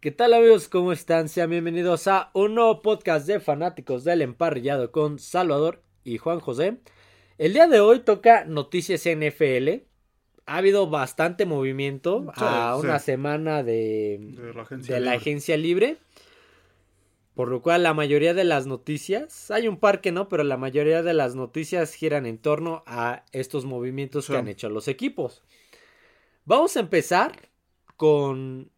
¿Qué tal amigos? ¿Cómo están? Sean bienvenidos a un nuevo podcast de fanáticos del emparrillado con Salvador y Juan José. El día de hoy toca noticias NFL. Ha habido bastante movimiento Sí, a sí. una semana de, De la agencia de la libre. agencia libre. Por lo cual la mayoría de las noticias, hay un par que no, pero la mayoría de las noticias giran en torno a estos movimientos Sí. que han hecho los equipos. Vamos a empezar con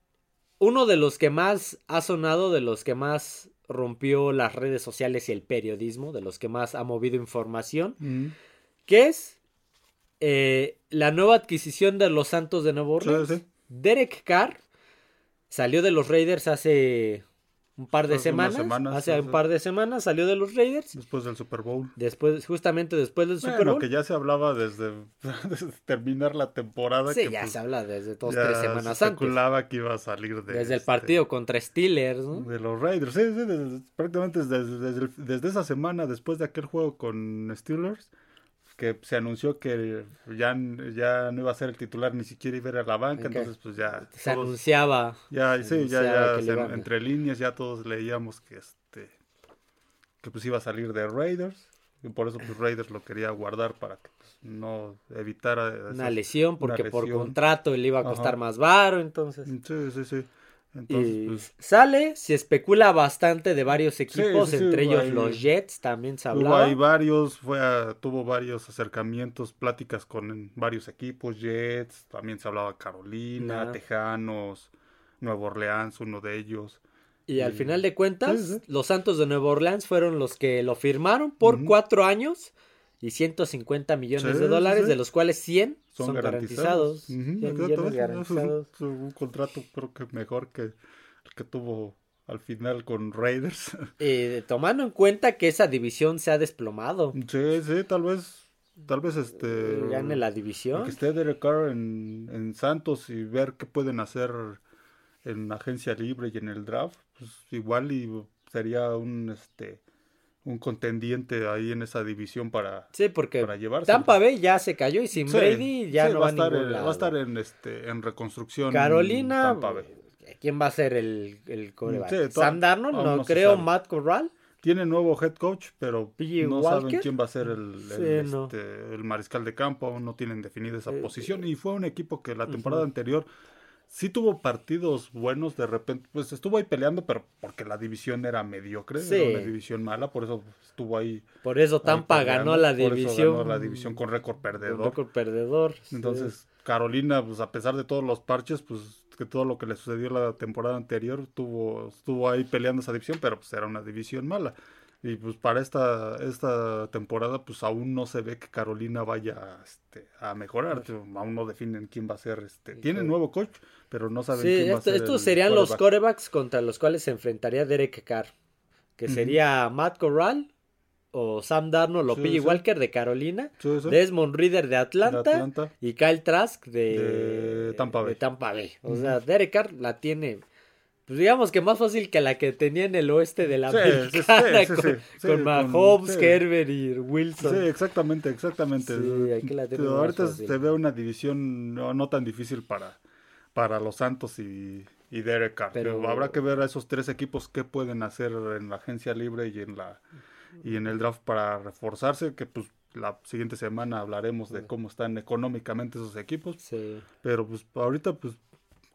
uno de los que más ha sonado, de los que más rompió las redes sociales y el periodismo, de los que más ha movido información, Mm. que es eh, la nueva adquisición de los Santos de Nuevo Orleans. Sí, sí. Derek Carr salió de los Raiders hace un par de semanas. semanas, hace sí, un par de semanas salió de los Raiders. Después del Super Bowl. Después, justamente después del Super Bueno, Bowl. que ya se hablaba desde, desde terminar la temporada. Sí, que, ya pues, se habla desde dos, tres se semanas antes. especulaba que iba a salir de, Desde el este, partido contra Steelers, ¿no? de los Raiders. Sí, sí, desde- prácticamente desde, desde, el- desde esa semana, después de aquel juego con Steelers, que se anunció que ya, ya no iba a ser el titular, ni siquiera iba a ir a la banca, entonces pues ya... Se todos- anunciaba. Ya, se sí, ya, anunciaba ya, se- entre líneas ya todos leíamos que este que pues iba a salir de Raiders y por eso pues Raiders lo quería guardar para que pues, no evitara Una lesión, porque por lesión. contrato le iba a costar Ajá. más varo, entonces. Sí, sí, sí. Entonces, Y pues, sale, se especula bastante de varios equipos, sí, sí, entre ellos los Jets, también se hubo hablaba. ahí varios, fue a- tuvo varios acercamientos, pláticas con varios equipos, Jets, también se hablaba Carolina, Nah. Tejanos, Nuevo Orleans, uno de ellos. Y al final de cuentas, los Santos de Nueva Orleans fueron los que lo firmaron por cuatro años y 150 millones Sí, de dólares, sí. de los cuales 100 son, son garantizados. garantizados. 100 Ujú, millones exactamente. garantizados. Es un, un contrato creo que mejor que el que tuvo al final con Raiders. Eh, tomando en cuenta que esa división se ha desplomado. sí, sí, tal vez, tal vez este... Gane la división. Que esté Derek Carr en, en Santos y ver qué pueden hacer en agencia libre y en el draft, pues igual y sería un este un contendiente ahí en esa división para, Sí, porque para llevarse. Tampa Bay ya se cayó y sin Sí, Brady ya sí, no va a estar, ningún en, va lado. a estar en este en reconstrucción Carolina, Tampa Bay. ¿quién va a ser el, el coreback? ¿Sam Darnold? No, creo. Matt Corral. Tiene nuevo head coach, pero no Walker. saben quién va a ser el, el, Sí, no. este, el mariscal de campo, no tienen definida esa Eh, posición. Y fue un equipo que la temporada anterior sí tuvo partidos buenos, de repente, pues estuvo ahí peleando, pero porque la división era mediocre, Sí. era una división mala, por eso estuvo ahí. Por eso Tampa peleando, ganó la por eso división. ganó la división con récord con perdedor. récord perdedor. sí. Entonces, Carolina, pues a pesar de todos los parches, pues que todo lo que le sucedió la temporada anterior, tuvo, estuvo ahí peleando esa división, pero pues era una división mala. Y pues para esta, esta temporada, pues aún no se ve que Carolina vaya este, a mejorar. Aún no definen quién va a ser. Este. Tienen nuevo coach, pero no saben Sí, quién va a ser. estos serían los corebacks contra los cuales se enfrentaría Derek Carr. Que sería Matt Corral o Sam Darnold o Sí. Walker de Carolina. Desmond Reader de Atlanta. De Atlanta. Y Kyle Trask de, De Tampa Bay. de Tampa Bay. O sea, Derek Carr la tiene, pues digamos que más fácil que la que tenía en el oeste de la Sí, americana sí, sí, con, con Mahomes. Herbert y Wilson. Sí, exactamente, exactamente. Sí, aquí la más ahorita fácil. se ve una división no, no tan difícil para, para los Santos y, y Derek Carr. Pero- Pero habrá que ver a esos tres equipos qué pueden hacer en la agencia libre y en la y en el draft para reforzarse, que pues la siguiente semana hablaremos de cómo están económicamente esos equipos. Sí. Pero pues ahorita pues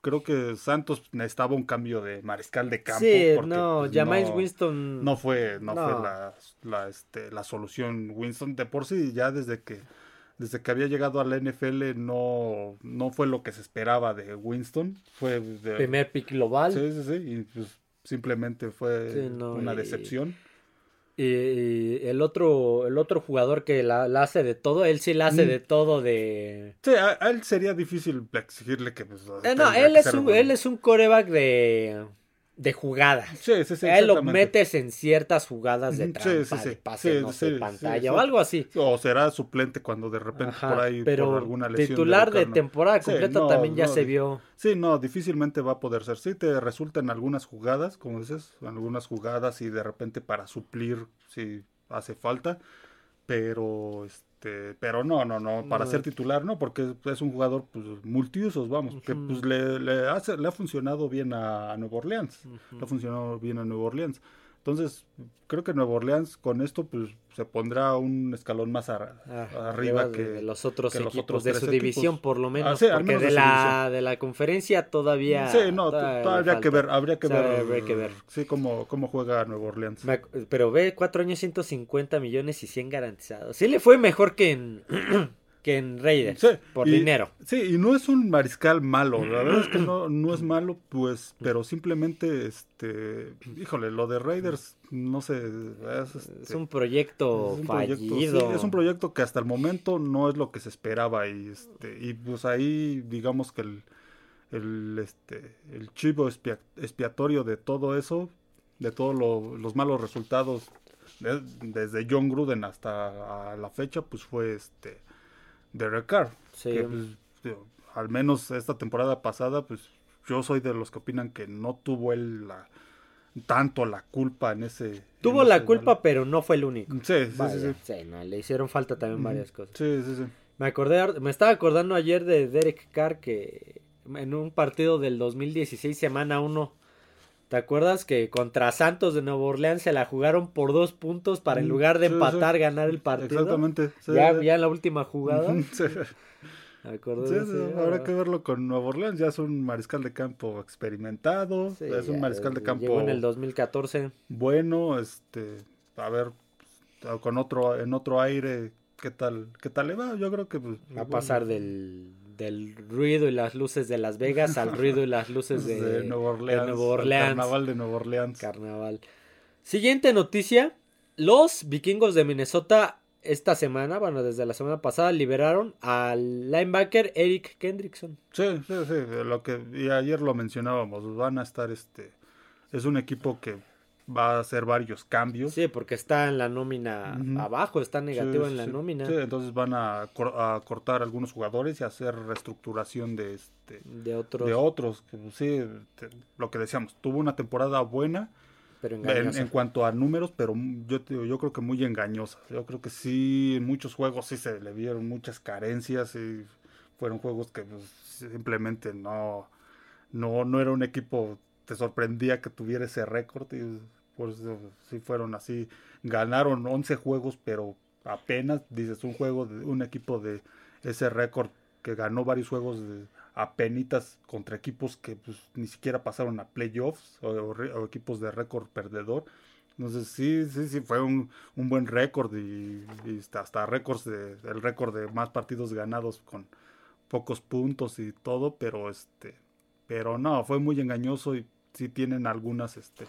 creo que Santos necesitaba un cambio de mariscal de campo. Sí, porque, no, pues, no- Winston. no fue, no, No. fue la, la, este, la solución Winston. De por sí, ya desde que, desde que había llegado a la NFL no, no fue lo que se esperaba de Winston. Fue de, primer pick global. sí, sí, sí, y pues simplemente fue Sí, no, una y- decepción. Y, y el otro, el otro jugador que la, la hace de todo, él sí la hace Mm. de todo de. Sí, a, a él sería difícil exigirle que pues, Eh, no, él es un, él es un coreback de, de jugadas. Sí, sí, sí, él lo metes en ciertas jugadas de trampa, sí, sí, sí. de pase, no sé, pantalla o algo así. O será suplente cuando de repente Ajá, por ahí pero por alguna lesión titular de temporada Sí, completa no, también ya no, se vio. Sí, no, difícilmente va a poder ser. Sí, te resultan algunas jugadas, como dices, algunas jugadas y de repente para suplir si hace falta, pero este, pero no, no, no, para No. ser titular no, porque es un jugador pues multiusos, vamos, que Ujú. pues le, le, hace, le ha funcionado bien a, a Nueva Orleans, Ujú. le ha funcionado bien a Nueva Orleans. Entonces, creo que Nueva Orleans con esto pues se pondrá un escalón más a- Ah, arriba que de los otros que los equipos otros de su equipos. división por lo menos Ah, sí, porque menos de la de la conferencia todavía Sí, no, todavía habría que ver, habría que O sea, ver, habría que ver. sí, cómo, cómo juega Nueva Orleans. Pero ve, cuatro años 150 millones y 100 garantizados. Sí le fue mejor que en que en Raiders Sí, por y- dinero. Sí, y no es un mariscal malo, la verdad es que no, no es malo, pues, pero simplemente, este, híjole, lo de Raiders, no sé, es, este, Es un proyecto es un proyecto, fallido. sí, es un proyecto que hasta el momento no es lo que se esperaba y, este, y pues ahí, digamos que el, el, este, el chivo expia- expiatorio de todo eso, de todos lo- los malos resultados, de- desde John Gruden hasta a la fecha, pues fue este Derek Carr Sí. que, pues, digo, al menos esta temporada pasada, pues yo soy de los que opinan que no tuvo él la, tanto la culpa en ese. Tuvo en la ese culpa, pero no fue el único. Sí, sí, Vaya, sí, sí. sí, no, le hicieron falta también varias cosas. Sí, sí, sí. Me acordé, me estaba acordando ayer de Derek Carr que en un partido del 2016, semana 1, ¿te acuerdas que contra Santos de Nueva Orleans se la jugaron por dos puntos para en lugar de sí, empatar sí. ganar el partido? Exactamente. sí, Ya, ya en la última jugada. Me de habrá que verlo con Nuevo Orleans. Ya es un mariscal de campo experimentado. Sí, es un mariscal de Llegó campo en el 2014. bueno. Este, a ver, con otro, en otro aire, ¿qué tal, qué tal le va? Yo creo que pues, Va a pasar del, del ruido y las luces de Las Vegas al ruido y las luces de, de Nueva Orleans, de. Carnaval de Nueva Orleans. Carnaval. Siguiente noticia. Los vikingos de Minnesota esta semana, bueno, desde la semana pasada, liberaron al linebacker Eric Kendrickson. Sí, sí, sí, lo que y ayer lo mencionábamos, van a estar este es un equipo que va a hacer varios cambios. Sí, porque está en la nómina abajo, está negativo Sí, en la sí, nómina sí, entonces van a, cor- a cortar algunos jugadores y hacer reestructuración de este de otros, de otros, pues, sí, te- lo que decíamos, tuvo una temporada buena pero en, engañosa. en cuanto a números, pero yo te yo creo que muy engañosa. Yo creo que sí, en muchos juegos sí se le vieron muchas carencias y fueron juegos que pues, simplemente no, no, no era un equipo, te sorprendía que tuviera ese récord y por eso sí fueron así. Ganaron 11 juegos, pero apenas, dices, un juego de un equipo de ese récord que ganó varios juegos de apenitas contra equipos que pues, ni siquiera pasaron a playoffs o, equipos de récord perdedor. Entonces sí, sí, sí, fue un, un buen récord y, y hasta, récords el récord de más partidos ganados con pocos puntos y todo, pero este, pero no, fue muy engañoso y sí tienen algunas, este,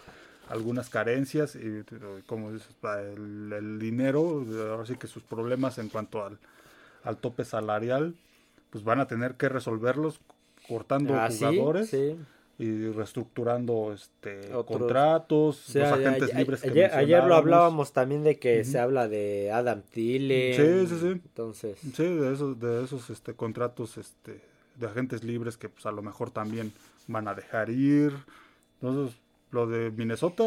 algunas carencias y eh, como dices, el, el dinero, ahora sí que sus problemas en cuanto al, al tope salarial, pues van a tener que resolverlos cortando Ah, jugadores sí. y reestructurando este Otros. contratos, O sea, los agentes a- libres que ayer, ayer lo hablábamos también de que se habla de Adam Thielen. Sí, sí, sí. Entonces, Sí, de esos, de esos este, contratos este, de agentes libres que pues a lo mejor también van a dejar ir. Entonces, lo de Minnesota,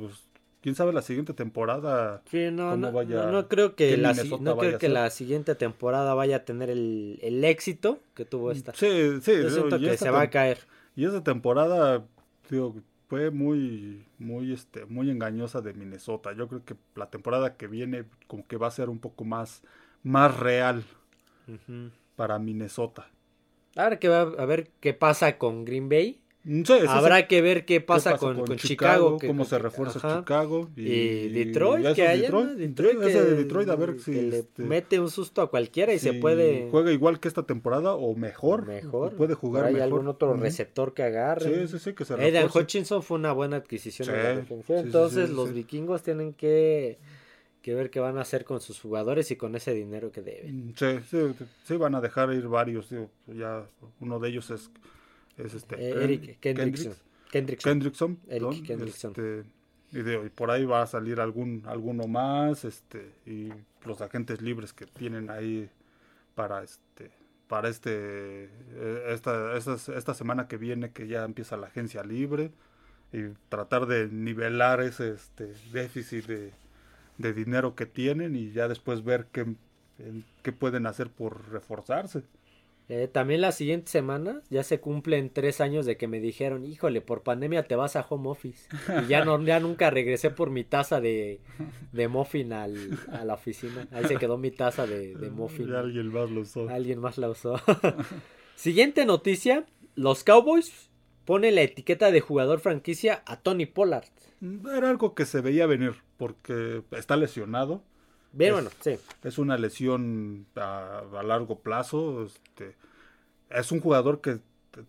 pues, quién sabe la siguiente temporada. Sí, no, no, vaya- no, no creo que la, si- no creo a que la siguiente temporada vaya a tener el, el éxito que tuvo esta. Sí, sí. Yo siento que se va a caer. Y esa temporada, digo, fue muy, muy, este, muy engañosa de Minnesota. Yo creo que la temporada que viene como que va a ser un poco más, más real para Minnesota. Ahora que va a ver qué pasa con Green Bay. Mm, sí. Habrá que ver qué ¿Qué pasa, con, con Chicago. que- cómo se refuerza ajá. Chicago Y, Detroit, esos que haya, Detroit, ¿no? Detroit que, de Detroit, a ver si que le este, mete un susto a cualquiera y se si puede juega igual que esta temporada o mejor, mejor. puede jugar ¿Hay mejor. algún otro receptor que agarre? Sí, sí, sí, que se refuerce. Hutchinson fue una buena adquisición Sí, de la Entonces los vikingos tienen que, que ver qué van a hacer con sus jugadores y con ese dinero que deben. Mm, Sí, sí, sí, van a dejar ir varios. ya uno de ellos es, es este Eh, Eric Kendrickson. Kendrickson. Kendrickson, Eric perdón, Kendrickson. este, y, por ahí va a salir algún alguno más, este, y los agentes libres que tienen ahí para este para este eh, esta, esta, esta semana que viene que ya empieza la agencia libre y tratar de nivelar ese este déficit de, de dinero que tienen y ya después ver qué qué pueden hacer por reforzarse. Eh, también la siguiente semana ya se cumplen tres años de que me dijeron, híjole, por pandemia te vas a home office. Y ya, no, ya nunca regresé por mi taza de, de muffin al, a la oficina. Ahí se quedó mi taza de, de muffin. Y alguien más lo usó. Alguien más la usó. Siguiente noticia, los Cowboys ponen la etiqueta de jugador franquicia a Tony Pollard. Era algo que se veía venir porque está lesionado. Bien, Es- bueno, sí. Es una lesión a, a largo plazo. Este, es un jugador que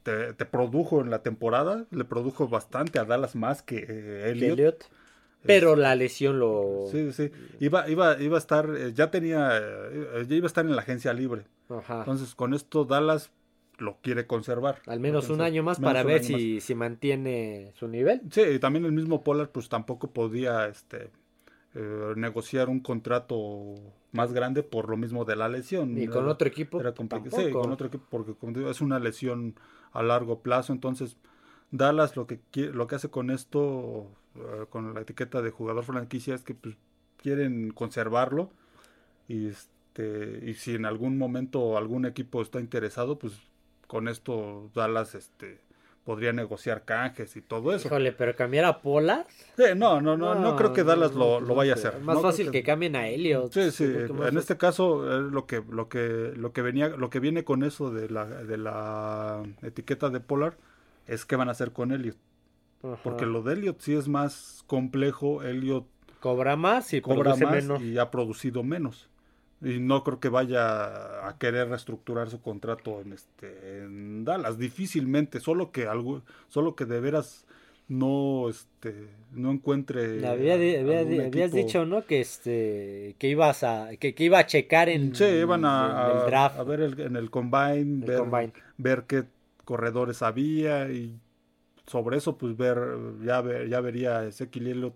te, te produjo en la temporada. Le produjo bastante a Dallas más que eh, Elliott. Elliot. Pero la lesión lo... Sí, sí. Iba, iba, iba a estar, eh, ya tenía, eh, ya iba a estar en la agencia libre. Ajá. Entonces, con esto Dallas lo quiere conservar. Al menos un año más para ver si, si mantiene su nivel. Sí, y también el mismo Pollard pues tampoco podía este eh, negociar un contrato más grande por lo mismo de la lesión. Y con Era- otro equipo era complicado. Sí, con otro equipo porque digo, es una lesión a largo plazo, entonces Dallas lo que lo que hace con esto eh, con la etiqueta de jugador franquicia es que pues, quieren conservarlo y este y si en algún momento algún equipo está interesado, pues con esto Dallas este podría negociar canjes y todo eso. Híjole, pero cambiar a Pollard. Sí, no, no, no, no, creo que Dallas lo, lo vaya a hacer. Más fácil que... cambien a Elliot. Sí, sí, en este caso eh, lo que lo que lo que venía lo que viene con eso de la de la etiqueta de Polar es qué van a hacer con Elliot, Ajá. porque lo de Elliot sí es más complejo, Elliot Cobra más y cobra más menos. y ha producido menos. Y no creo que vaya a querer reestructurar su contrato en este en Dallas difícilmente, solo que algo solo que de veras no este no encuentre Había, había- habías dicho, ¿no? Que este que ibas a que, que iba a checar en, Sí, iban a, en el draft. a ver el- en el combine, el ver, combine. ver qué corredores había y sobre eso pues ver, ya, ver- ya vería Ezequiel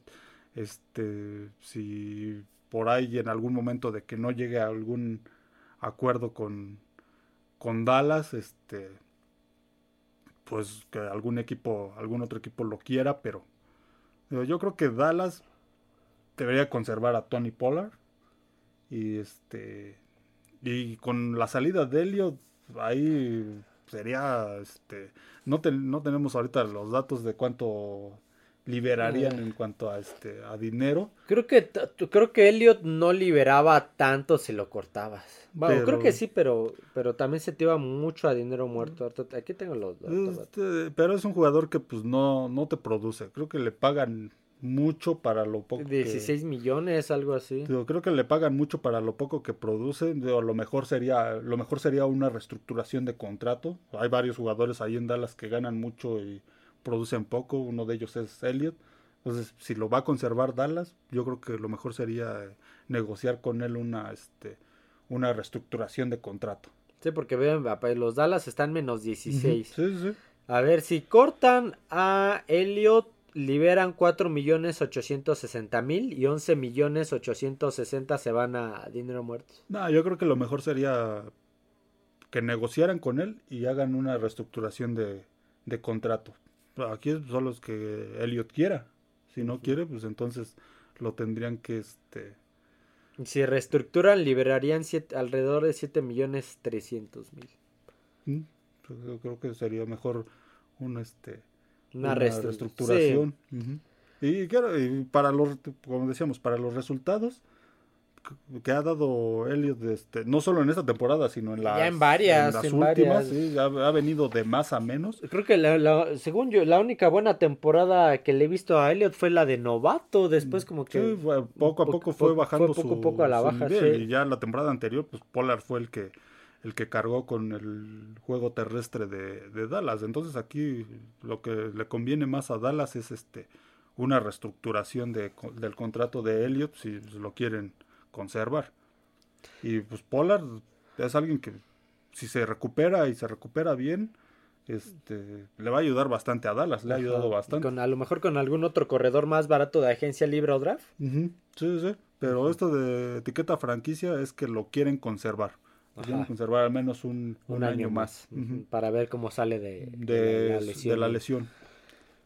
este, si por ahí en algún momento de que no llegue a algún acuerdo con, con Dallas, este, pues que algún equipo, algún otro equipo lo quiera, pero digo, yo creo que Dallas debería conservar a Tony Pollard y este y con la salida de Elliot ahí sería este no ten- no tenemos ahorita los datos de cuánto liberarían Eh. en cuanto a este a dinero Creo que creo que Elliot no liberaba tanto si lo cortabas. Bueno, Pero- creo que sí, pero pero también se te iba mucho a dinero muerto. Ahorita- Aquí tengo los datos. Este, pero es un jugador que pues no no te produce creo que le pagan mucho para lo poco que- 16 millones, algo así. Digo, creo que le pagan mucho para lo poco que produce. Digo, lo mejor sería, lo mejor sería una reestructuración de contrato. Hay varios jugadores ahí en Dallas que ganan mucho y producen poco. Uno de ellos es Elliot. Entonces, si lo va a conservar Dallas, yo creo que lo mejor sería eh, negociar con él una, este, una reestructuración de contrato. Sí, porque vean, papá, los Dallas están menos 16. Sí, sí, sí. A ver, si cortan a Elliot, liberan 4 millones 860 mil y 11 millones 860 se van a dinero muerto. No, yo creo que lo mejor sería que negociaran con él y hagan una reestructuración de, de contrato. Aquí son los que Elliot quiera. Si no quiere, pues entonces lo tendrían que este Si reestructuran, liberarían siete- alrededor de 7 millones 300 mil. ¿Mm? Pues Yo creo que sería mejor un este Una, reestru- reestructuración. Y claro, y para los como decíamos, para los resultados que- ha dado Elliot este, no solo en esta temporada, sino en las, en varias, las en últimas, varias. sí, ha, ha venido de más a menos. Creo que la, la- según yo, la única buena temporada que le he visto a Elliot fue la de novato. Después como que... Sí, fue- poco a po- poco fue bajando fue poco su, poco a la baja, nivel, sí. y ya la temporada anterior pues Pollard fue el que el que cargó con el juego terrestre de, de Dallas entonces aquí lo que le conviene más a Dallas es este una reestructuración de, del contrato de Elliott si lo quieren conservar y pues Pollard es alguien que si se recupera y se recupera bien este le va a ayudar bastante a Dallas le ha ayudado bastante Con, a lo mejor con algún otro corredor más barato de agencia libre o draft. Ujú, Sí, sí, pero esto de etiqueta franquicia es que lo quieren conservar. Lo quieren conservar al menos un, un año, más. Para ver cómo sale de, de, la de la lesión.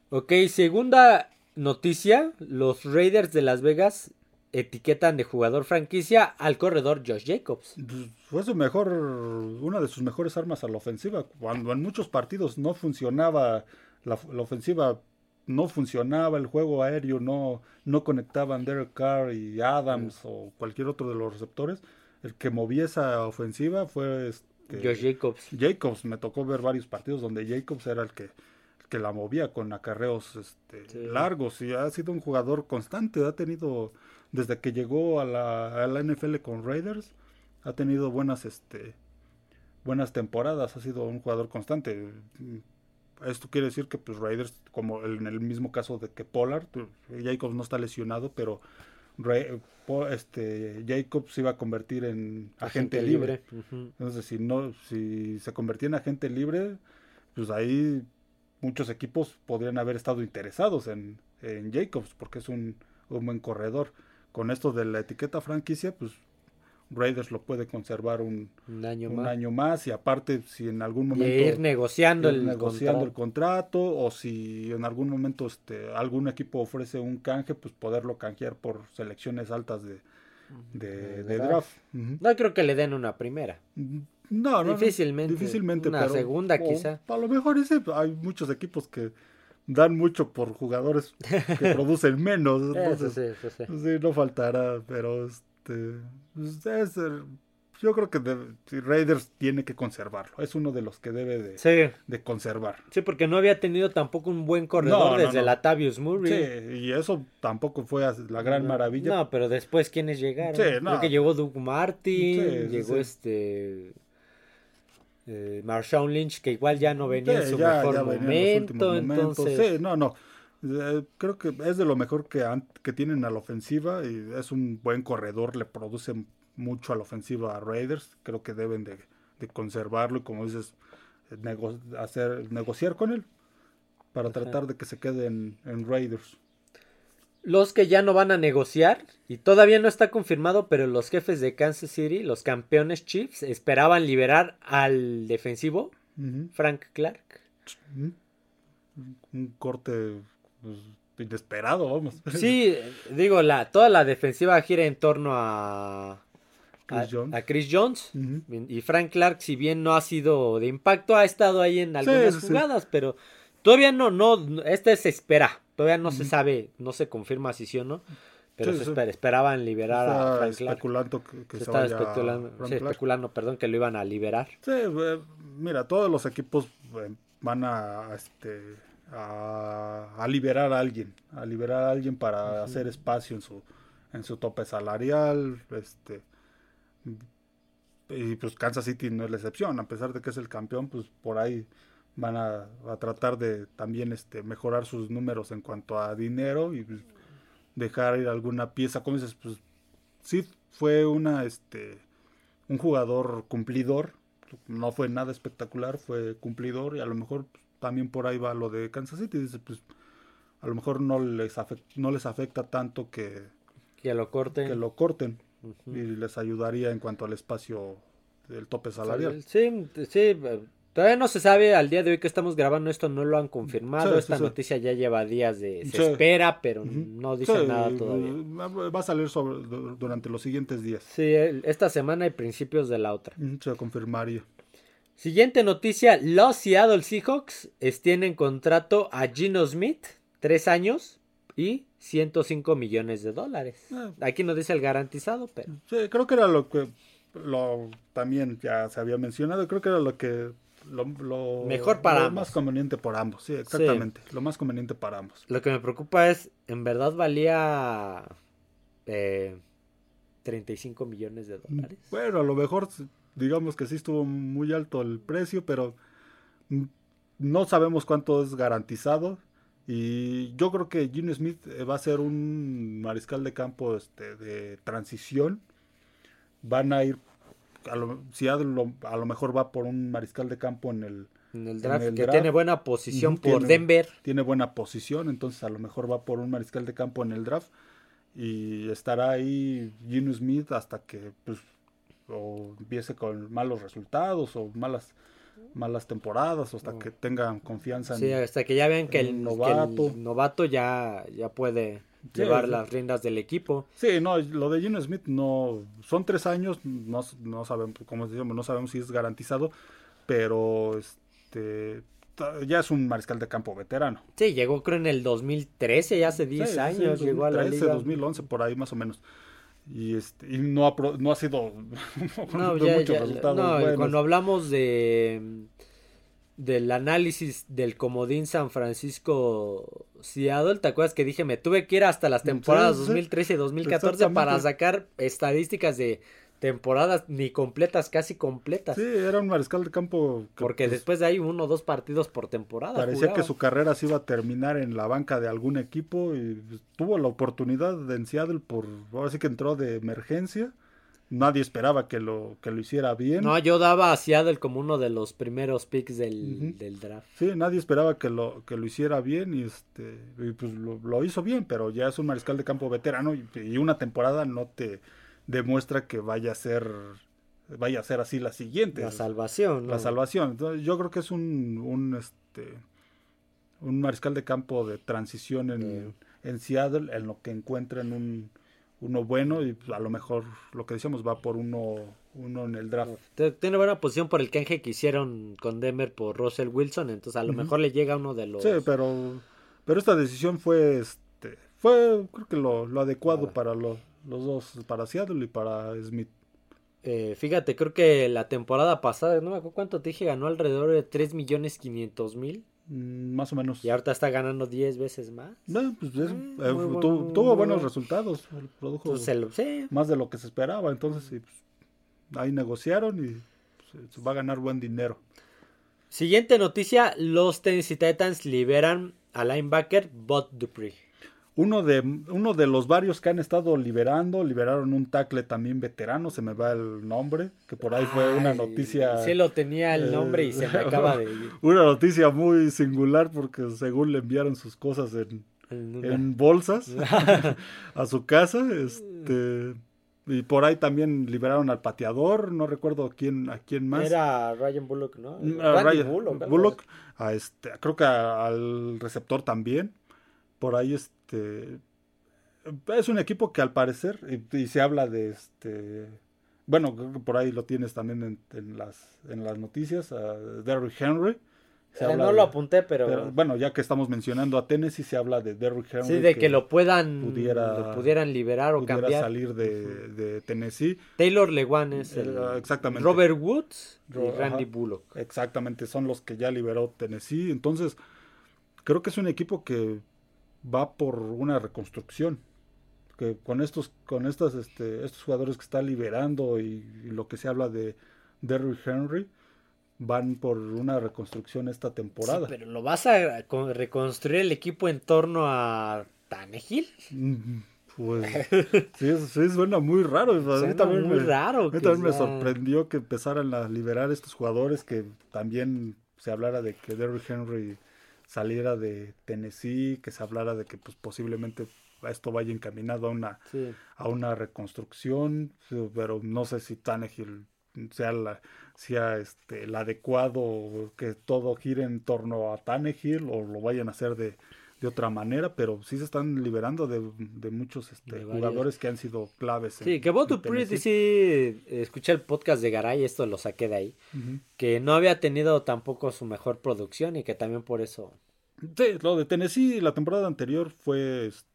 Ok, segunda noticia. Los Raiders de Las Vegas etiquetan de jugador franquicia al corredor Josh Jacobs. Pues, fue su mejor, una de sus mejores armas a la ofensiva. Cuando en muchos partidos no funcionaba la, ofensiva, no funcionaba el juego aéreo, no, no conectaban Derek Carr y Adams o cualquier otro de los receptores. El que movía esa ofensiva fue este, Josh Jacobs. Jacobs, me tocó ver varios partidos donde Jacobs era el que que la movía con acarreos este, largos y ha sido un jugador constante, ha tenido desde que llegó a la, NFL con Raiders, ha tenido buenas, este, buenas temporadas, ha sido un jugador constante. Esto quiere decir que pues Raiders, como en el mismo caso de que Pollard, pues, Jacobs no está lesionado, pero este Jacobs se iba a convertir en agente, libre. Entonces, si no, si se convertía en agente libre, pues ahí muchos equipos podrían haber estado interesados en, en Jacobs, porque es un, un buen corredor con esto de la etiqueta franquicia, pues Raiders lo puede conservar un, año, un más. año más y aparte si en algún momento ir negociando, el, negociando el contrato. o si en algún momento este algún equipo ofrece un canje pues poderlo canjear por selecciones altas de, de, draft, no creo que le den una primera. No, no difícilmente. Difícilmente una segunda quizá. a lo mejor ese, hay muchos equipos que dan mucho por jugadores que producen menos. Entonces, sí, no faltará, pero este, pues, yo creo que Raiders tiene que conservarlo. Es uno de los que debe de, de conservar. Sí, porque no había tenido tampoco un buen corredor desde Latavius Murray. Sí, y eso tampoco fue la gran maravilla. No, pero después, ¿quiénes llegaron? Creo que llegó Doug Martin, llegó este eh, Marshawn Lynch, que igual ya no venía en su mejor momento. Entonces... Sí, no, no. Eh, creo que es de lo mejor que, que tienen a la ofensiva y es un buen corredor, le produce mucho a la ofensiva a Raiders. Creo que deben de, conservarlo y, como dices, hacer, negociar con él para tratar de que se quede en Raiders los que ya no van a negociar, y todavía no está confirmado, pero los jefes de Kansas City, los campeones Chiefs, esperaban liberar al defensivo Frank Clark. Un corte pues, inesperado, vamos. Sí, digo, la, toda la defensiva gira en torno a Chris Jones. Y Frank Clark, si bien no ha sido de impacto, ha estado ahí en algunas jugadas, pero todavía no, no, este se espera. Todavía no se sabe, no se confirma si sí o no. Pero se esperaban liberar a Frank especulando que, se, estaba especulando, especulando, perdón, que lo iban a liberar. Sí, eh, mira, todos los equipos eh, van a, este, a, liberar a alguien, a liberar a alguien para hacer espacio en su, en su tope salarial, este, y pues Kansas City no es la excepción, a pesar de que es el campeón, pues por ahí van a, tratar de también este, mejorar sus números en cuanto a dinero y pues, dejar ir alguna pieza. Como dices, pues sí fue una, este, un jugador cumplidor, no fue nada espectacular, fue cumplidor y a lo mejor pues, también por ahí va lo de Kansas City. Dice, pues a lo mejor no les afecta, no les afecta tanto que, que lo corten. Que lo corten y les ayudaría en cuanto al espacio del tope salarial. Sí, sí, Todavía no se sabe, al día de hoy que estamos grabando esto no lo han confirmado, esta noticia ya lleva días de se espera, pero no dice nada todavía. Va a salir sobre, durante los siguientes días. Sí, esta semana y principios de la otra. Se confirmaría. Siguiente noticia, los Seattle Seahawks tienen contrato a Gino Smith, tres años y 105 millones de dólares. Ah. Aquí no dice el garantizado, pero... Sí, creo que era lo que lo también ya se había mencionado, creo que era lo que lo, mejor para lo más conveniente por ambos, sí, exactamente, lo más conveniente para ambos. Lo que me preocupa es, en verdad valía eh, 35 millones de dólares. Bueno, a lo mejor digamos que sí estuvo muy alto el precio, pero no sabemos cuánto es garantizado. Y yo creo que Gene Smith eh, va a ser un mariscal de campo este, de transición. Van a ir a lo, a lo mejor va por un mariscal de campo en el, en el draft, que tiene buena posición por Denver. Tiene buena posición, entonces a lo mejor va por un mariscal de campo en el draft y estará ahí Gino Smith hasta que pues o empiece con malos resultados o malas malas temporadas hasta que tengan confianza sí, hasta que ya vean que el, novato. novato ya ya puede llevar sí. las riendas del equipo. Sí, no, lo de Gino Smith no, son tres años, no, no sabemos, como decíamos, no sabemos si es garantizado, pero este ya es un mariscal de campo veterano. Sí, llegó creo en el 2013, ya hace 10 Sí, años sí, llegó a la 2013, liga. 2011 por ahí más o menos. Y este y no ha, no ha sido No, ya- muchos ya- resultados no, cuando hablamos de del análisis del comodín San Francisco Seattle, ¿te acuerdas que dije me tuve que ir hasta las temporadas Sí, sí. 2013 y 2014 para sacar estadísticas de temporadas ni completas, casi completas? Sí, era un mariscal de campo que, Porque pues, después de ahí uno o dos partidos por temporada. parecía que su carrera se iba a terminar en la banca de algún equipo y tuvo la oportunidad de en Seattle por ahora sí que entró de emergencia. Nadie esperaba que lo que lo hiciera bien. No, yo daba a Seattle como uno de los primeros picks del, del draft. Sí, nadie esperaba que lo, que lo hiciera bien y este y pues lo, lo hizo bien, pero ya es un mariscal de campo veterano y, y una temporada no te demuestra que vaya a ser vaya a ser así la siguiente. La salvación. la ¿no? salvación. Entonces, yo creo que es un, un este un mariscal de campo de transición en, en Seattle en lo que encuentran un uno bueno y pues, a lo mejor lo que decíamos va por uno uno en el draft. Tiene buena posición por el canje que hicieron con Denver por Russell Wilson, entonces a lo mejor le llega uno de los... Sí, pero pero esta decisión fue este fue creo que lo, lo adecuado Ah. para los, los dos para Seattle y para Smith. Eh, fíjate, creo que la temporada pasada, no me acuerdo cuánto te dije, ganó alrededor de 3 millones 500 mil Más o menos. y ahorita está ganando 10 veces más. No, pues es- Mm, eh, buen- tuvo, buenos buen- resultados, produjo lo- sí, más de lo que se esperaba, entonces sí, pues, ahí negociaron y pues, se va a ganar buen dinero. Siguiente noticia, los Tennessee Titans liberan al linebacker Bud Dupree. Uno de, uno de los varios que han estado liberando, liberaron un tackle también veterano, se me va el nombre, que por ahí fue una noticia. Sí lo tenía el nombre y se me eh, acaba de... Una noticia muy singular porque según le enviaron sus cosas en, en bolsas a su casa, este y por ahí también liberaron al pateador, no recuerdo a quién, a quién más. Era Ryan Bullock, ¿no? Mm, a Ryan- Bullock, Bullock, a este, creo que a- al receptor también. Por ahí este es un equipo que al parecer y, y se habla de este bueno, creo que por ahí lo tienes también en, en las en las noticias a Derrick Henry. Se Eh, no de- lo apunté, pero, pero, bueno, ya que estamos mencionando a Tennessee, se habla de Derrick Henry. sí, de que, lo puedan pudiera- lo pudieran liberar o pudiera cambiar. salir de, de Tennessee. Taylor Lewan es el Eh, exactamente. Robert Woods y Ro- Randy ajá. Bullock. Exactamente, son los que ya liberó Tennessee. Entonces, creo que es un equipo que va por una reconstrucción. Que con estos, con estas, este, estos jugadores que está liberando y, y lo que se habla de Derrick Henry, van por una reconstrucción esta temporada. Sí, pero lo vas a con- reconstruir el equipo en torno a Tannehill. Mm, Pues sí, sí, suena muy raro. A mí Suena también muy me- raro. A mí también me sorprendió que empezaran a liberar estos jugadores, que también se hablara de que Derrick Henry saliera de Tennessee, que se hablara de que pues posiblemente esto vaya encaminado a una Sí. a una reconstrucción, pero no sé si Tannehill sea la sea este el adecuado que todo gire en torno a Tannehill o lo vayan a hacer de, de otra manera, pero sí se están liberando de, de muchos este, De jugadores que han sido claves. en- Sí, que Dupree Tennessee. sí escuché el podcast de Garay, esto lo saqué de ahí, que no había tenido tampoco su mejor producción y que también por eso Sí, lo de Tennessee la temporada anterior fue este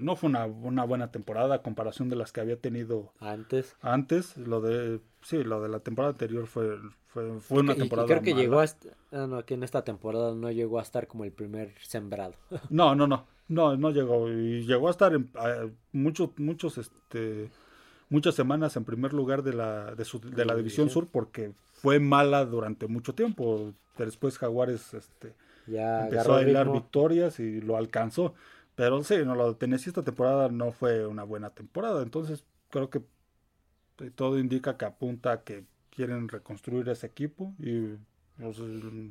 no fue una, una buena temporada a comparación de las que había tenido antes antes. Lo de sí, lo de la temporada anterior fue fue, fue una Y- y temporada creo que mala. llegó a est- ah, no, que en esta temporada no llegó a estar como el primer sembrado. No, no, no. No, no llegó. Y llegó a estar en muchos, muchos, este, muchas semanas en primer lugar de la, de, su- de la División. Sur porque fue mala durante mucho tiempo. Después Jaguares este, Ya empezó a hilar victorias y lo alcanzó. Pero sí, no, lo de Tennessee esta temporada no fue una buena temporada. Entonces creo que eh, todo indica que apunta a que quieren reconstruir ese equipo y pues, mm,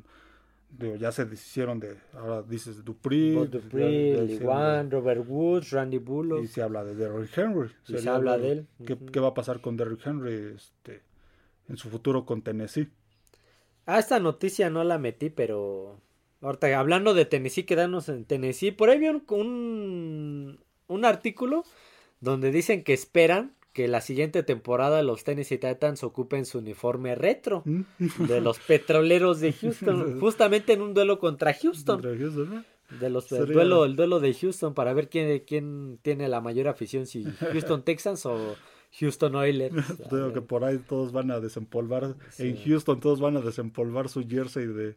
digo, ya se deshicieron de, ahora dices Dupree, Bob Dupree, Robert Woods, Randy Bullock. y se habla de Derrick Henry. Y se habla de él. ¿Qué, qué va a pasar con Derrick Henry este, en su futuro con Tennessee? Ah, esta noticia no la metí, pero ahorita hablando de Tennessee, quedarnos en Tennessee, por ahí vi un, un, un artículo donde dicen que esperan que la siguiente temporada los Tennessee Titans ocupen su uniforme retro de los petroleros de Houston, justamente en un duelo contra Houston. Contra Houston, ¿no? De los, el, duelo, el duelo de Houston para ver quién, quién tiene la mayor afición, si Houston Texans o Houston Oilers. Que por ahí todos van a desempolvar. Sí. En Houston todos van a desempolvar su jersey de,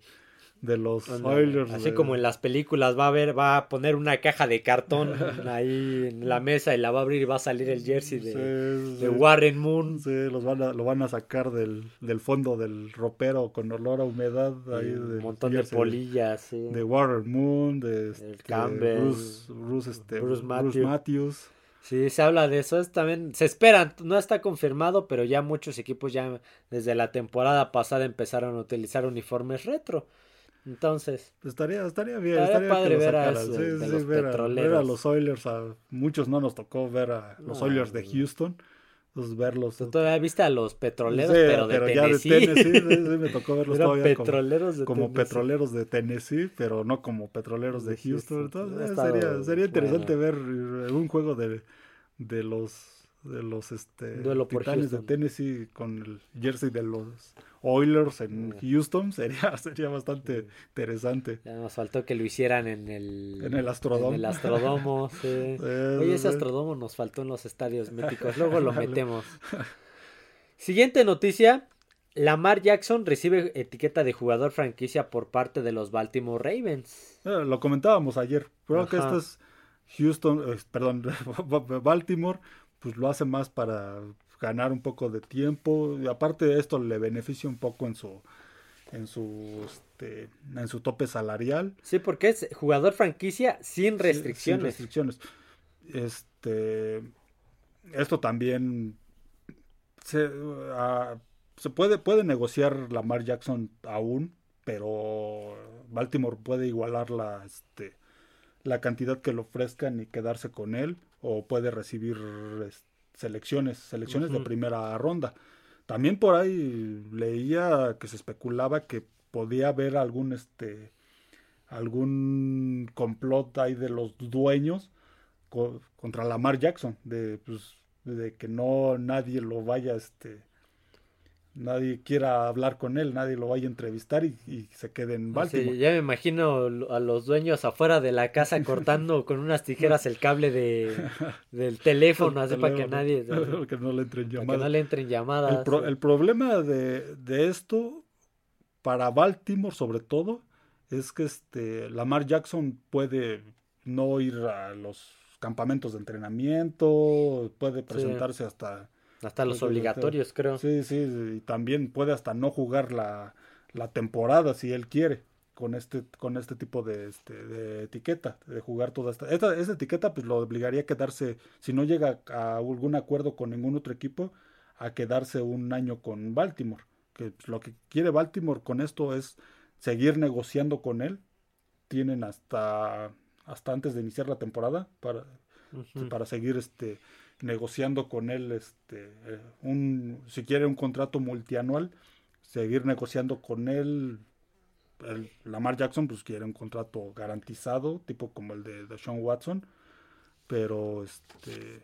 de los. Oilers. Así de- como en las películas va a ver, va a poner una caja de cartón ahí en la mesa y la va a abrir y va a salir el jersey de, Sí, sí. de Warren Moon. Sí, los van a, lo van a sacar del, del fondo del ropero con olor a humedad. Ahí un montón de polillas, sí. De Warren Moon, de este, Campbell, Bruce, Bruce, este, Bruce Bruce Matthews. Matthews. Sí, se habla de eso. Es también, se esperan, no está confirmado, pero ya muchos equipos ya desde la temporada pasada empezaron a utilizar uniformes retro. Entonces, Estaría, estaría bien, Estaría estaría padre ver a Sí, sí, los ver, a, ver a los Oilers. A muchos no nos tocó ver a los No, Oilers de. Houston. Pues verlos. tú todavía viste a los petroleros, Sí, pero de ya Tennessee. de Tennessee, sí, sí, me tocó verlos Eran todavía como, petroleros de como Tennessee. petroleros de Tennessee, pero no como petroleros de Houston. Entonces, eh, sería, sería interesante bueno. ver eh, un juego de, de los de los este Duelo Titanes de. Tennessee con el jersey de los Oilers en Mm. Houston sería sería bastante interesante. Ya nos faltó que lo hicieran en el... En el Astrodome. En el Astrodomo, sí. Oye, ese. Astrodomo nos faltó en los estadios míticos. Luego lo metemos. Siguiente noticia. Lamar Jackson recibe etiqueta de jugador franquicia por parte de los Baltimore Ravens. Eh, lo comentábamos ayer. Creo que Ajá. esto es Houston, eh, perdón, Baltimore, pues lo hace más para ganar un poco de tiempo. Y aparte de esto le beneficia un poco en su en su este, en su tope salarial. Sí, porque es jugador franquicia sin Sí, sin restricciones. restricciones. Este esto también se, ah, se puede puede negociar Lamar Jackson aún, pero Baltimore puede igualar la este la cantidad que le ofrezcan y quedarse con él o puede recibir es- selecciones, selecciones de primera ronda. También por ahí leía que se especulaba que podía haber algún este algún complot ahí de los dueños co- contra Lamar Jackson de pues, de que no nadie lo vaya este nadie quiera hablar con él, nadie lo vaya a entrevistar y, y se quede en Sí, Baltimore. ya me imagino a los dueños afuera de la casa cortando con unas tijeras el cable de, del teléfono, así para que nadie, que no le entren que llamadas. no le entren llamadas. El, pro- el problema de, de esto, para Baltimore sobre todo, es que este Lamar Jackson puede no ir a los campamentos de entrenamiento, puede presentarse hasta... Hasta los obligatorios, creo. Sí, sí, y también puede hasta no jugar la, la temporada si él quiere con este con este tipo de, este, de etiqueta, de jugar toda esta, esta, esta etiqueta pues lo obligaría a quedarse, si no llega a algún acuerdo con ningún otro equipo, a quedarse un año con Baltimore, que pues, lo que quiere Baltimore con esto es seguir negociando con él, tienen hasta hasta antes de iniciar la temporada para para seguir este negociando con él este eh, un si quiere un contrato multianual seguir negociando con él el, Lamar Jackson pues quiere un contrato garantizado tipo como el de, de Sean Watson pero este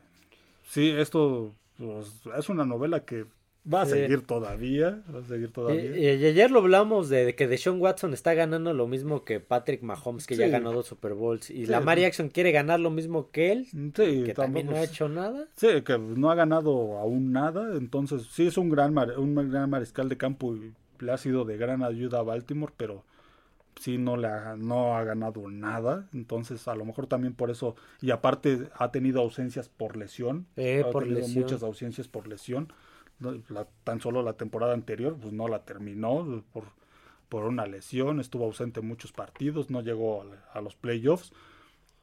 sí esto pues, es una novela que va a Sí. seguir todavía va a seguir Y, todavía y- y ayer lo hablamos de que Deshaun Watson está ganando lo mismo que Patrick Mahomes, que ya ganó dos Super Bowls. Y Sí. Lamar Jackson quiere ganar lo mismo que él, sí que también no ha hecho nada. Sí, que no ha ganado aún nada, entonces sí es un gran, mar- un gran mariscal de campo y le ha sido de gran ayuda a Baltimore, pero sí no le ha, no ha ganado nada, entonces a lo mejor también por eso, y aparte ha tenido ausencias por lesión, Eh, ha por tenido lesión. muchas ausencias por lesión, tan solo la temporada anterior pues no la terminó por, por una lesión, estuvo ausente en muchos partidos, no llegó a, a los playoffs,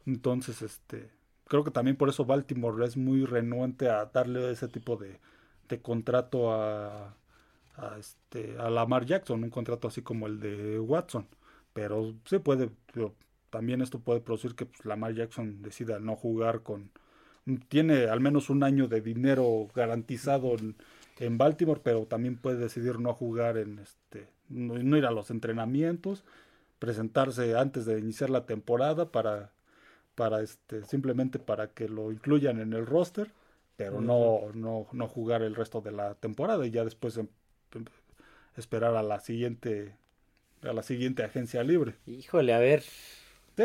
entonces este creo que también por eso Baltimore es muy renuente a darle ese tipo de, de contrato a, a este a Lamar Jackson, un contrato así como el de Watson, pero se puede también esto puede producir que pues, Lamar Jackson decida no jugar con tiene al menos un año de dinero garantizado en, en Baltimore, pero también puede decidir no jugar en este no, no ir a los entrenamientos, presentarse antes de iniciar la temporada para para este, simplemente para que lo incluyan en el roster, pero no, no, no jugar el resto de la temporada y ya después em- em- esperar a la siguiente, a la siguiente agencia libre. Híjole, a ver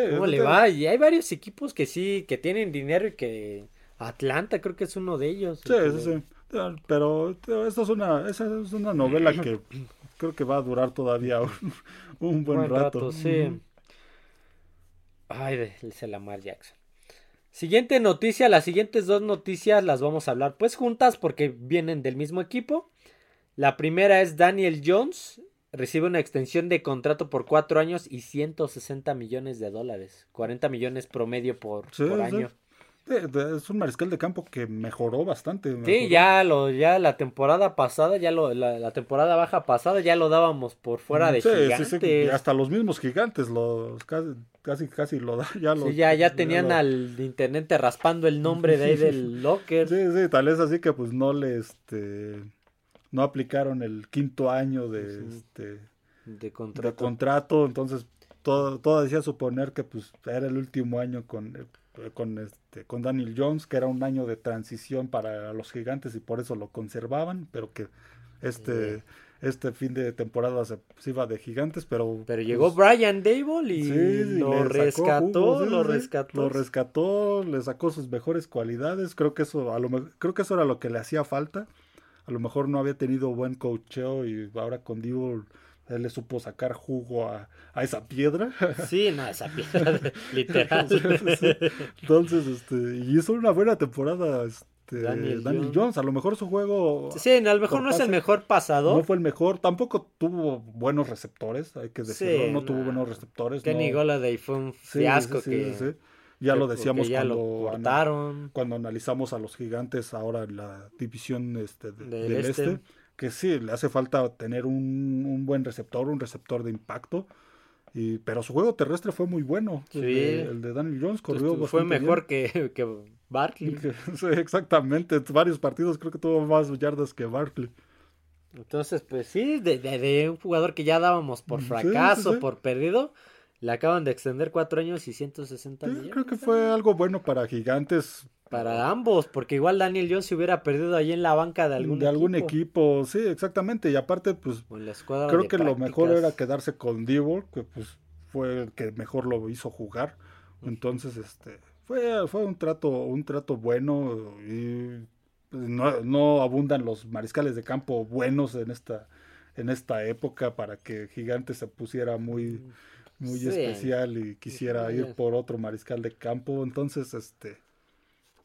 cómo le va. Y hay varios equipos que sí, que tienen dinero y que Atlanta creo que es uno de ellos. Sí, sí, sí. Ya, Pero esto es una, esa es una novela que creo que va a durar todavía un, un buen, rato. sí. Ujú. Ay, ese Lamar Jackson. Siguiente noticia, las siguientes dos noticias las vamos a hablar pues juntas porque vienen del mismo equipo. La primera es Daniel Jones, recibe una extensión de contrato por cuatro años y 160 millones de dólares. 40 millones promedio por, Sí, por sí. año. Es un mariscal de campo que mejoró bastante. Sí, ya lo, ya la temporada pasada, ya lo, la, la temporada baja pasada ya lo dábamos por fuera de Sí, gigantes. sí, hasta los mismos gigantes los casi casi, casi lo da ya lo- ya, ya tenían lo- al intendente raspando el nombre de ahí del locker. Sí, sí, tal vez así que pues no le este no aplicaron el quinto año de este De de contrato. contrato, entonces todo, todo decía suponer que pues era el último año con, con este con Daniel Jones, que era un año de transición para los gigantes y por eso lo conservaban, pero que este este fin de temporada se, se iba de gigantes, pero Pero llegó pues, Brian Dable y sí, lo rescató, sí, lo rescató. lo rescató, le sacó sus mejores cualidades, creo que eso a lo creo que eso era lo que le hacía falta. A lo mejor no había tenido buen coacheo y ahora con Divo él le supo sacar jugo a, a esa piedra. Sí, no, esa piedra literal. Entonces, este, y hizo una buena temporada este, Daniel Daniel, Jones. Jones. A lo mejor su juego Sí, a lo mejor no es el mejor pasador. no fue el mejor. Tampoco tuvo buenos receptores, hay que decirlo. Sí, no tuvo no. buenos receptores. Kenny no. Golladay fue un sí, fiasco sí, que. Ya lo decíamos ya lo cuando, cuando analizamos a los gigantes ahora en la división este, de- Del del este. este. Que sí, le hace falta tener un, un buen receptor, un receptor de impacto. Y, pero su juego terrestre fue muy bueno. El, Sí. de, el de Daniel Jones corrió Entonces, fue mejor que, que Barkley. Sí, exactamente. Varios partidos creo que tuvo más yardas que Barkley. Entonces, pues sí, de, de- de un jugador que ya dábamos por fracaso, sí. por perdido, le acaban de extender cuatro años y 160 Sí, millones. creo que fue algo bueno para gigantes. Para ambos, porque igual Daniel Jones se hubiera perdido ahí en la banca de algún, de algún equipo. equipo. Sí, exactamente. Y aparte, pues la escuadra creo que lo mejor era quedarse con Divo, que pues fue el que mejor lo hizo jugar. Entonces, este, fue, fue un trato, un trato bueno y pues, no, no abundan los mariscales de campo buenos en esta, en esta época para que Gigante se pusiera muy, muy Sí. especial y quisiera ir por otro mariscal de campo. Entonces, este,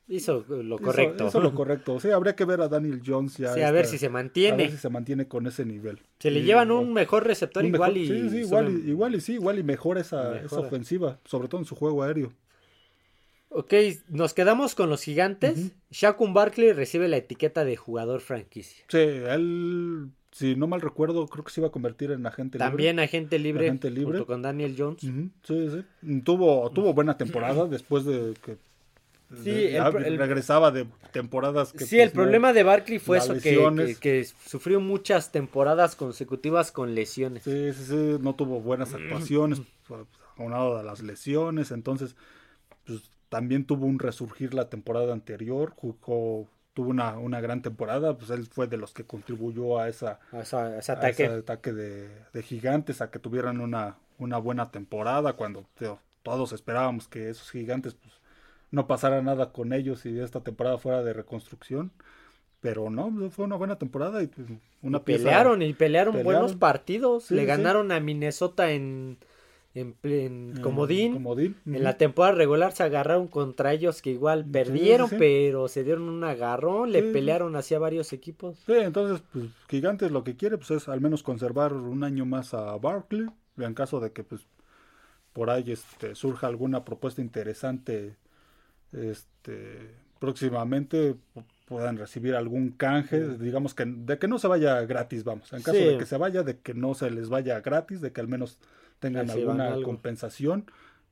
Hizo lo correcto. Hizo, lo correcto. Sí, habría que ver a Daniel Jones ya. Sí, a ver esta- si se a mantiene. ver si se mantiene con ese nivel. Se le Y- llevan un mejor receptor un igual mejor- y sí, sí, igual, y, igual y sí, igual y mejora esa, esa ofensiva, sobre todo en su juego aéreo. Ok, nos quedamos con los gigantes. Shaquem Barkley recibe la etiqueta de jugador franquicia. Sí, él, si no mal recuerdo, creo que se iba a convertir en agente También agente libre, Agente libre. junto con Daniel Jones. Sí, sí. Tuvo, tuvo buena temporada después de que Sí, de- el el- regresaba de temporadas que Sí, el pues, no- problema de Barkley fue eso, que, lesiones. que- que sufrió muchas temporadas consecutivas con lesiones. Sí, sí, sí, no tuvo buenas actuaciones, aunado a las lesiones, entonces pues, también tuvo un resurgir la temporada anterior, jugó, tuvo una, una gran temporada, pues él fue de los que contribuyó a esa A esa- a ese a ataque. ese ataque de, de gigantes, a que tuvieran una, una buena temporada, cuando tío, todos esperábamos que esos gigantes pues, no pasara nada con ellos y esta temporada fuera de reconstrucción. Pero no, pues, fue una buena temporada y pues, una Y pieza- pelearon y pelearon, pelearon. buenos partidos. Sí, Le sí. ganaron a Minnesota en, en, en comodín. comodín, En la temporada regular se agarraron contra ellos que igual perdieron, sí, sí. pero se dieron un agarrón, le pelearon hacia varios equipos. Sí, entonces, pues, Gigantes lo que quiere, pues, es al menos conservar un año más a Barkley, en caso de que, pues, por ahí, este, surja alguna propuesta interesante, este, próximamente puedan recibir algún canje, digamos que, de que no se vaya gratis, vamos, en caso Sí. de que se vaya, de que no se les vaya gratis, de que al menos tengan alguna compensación,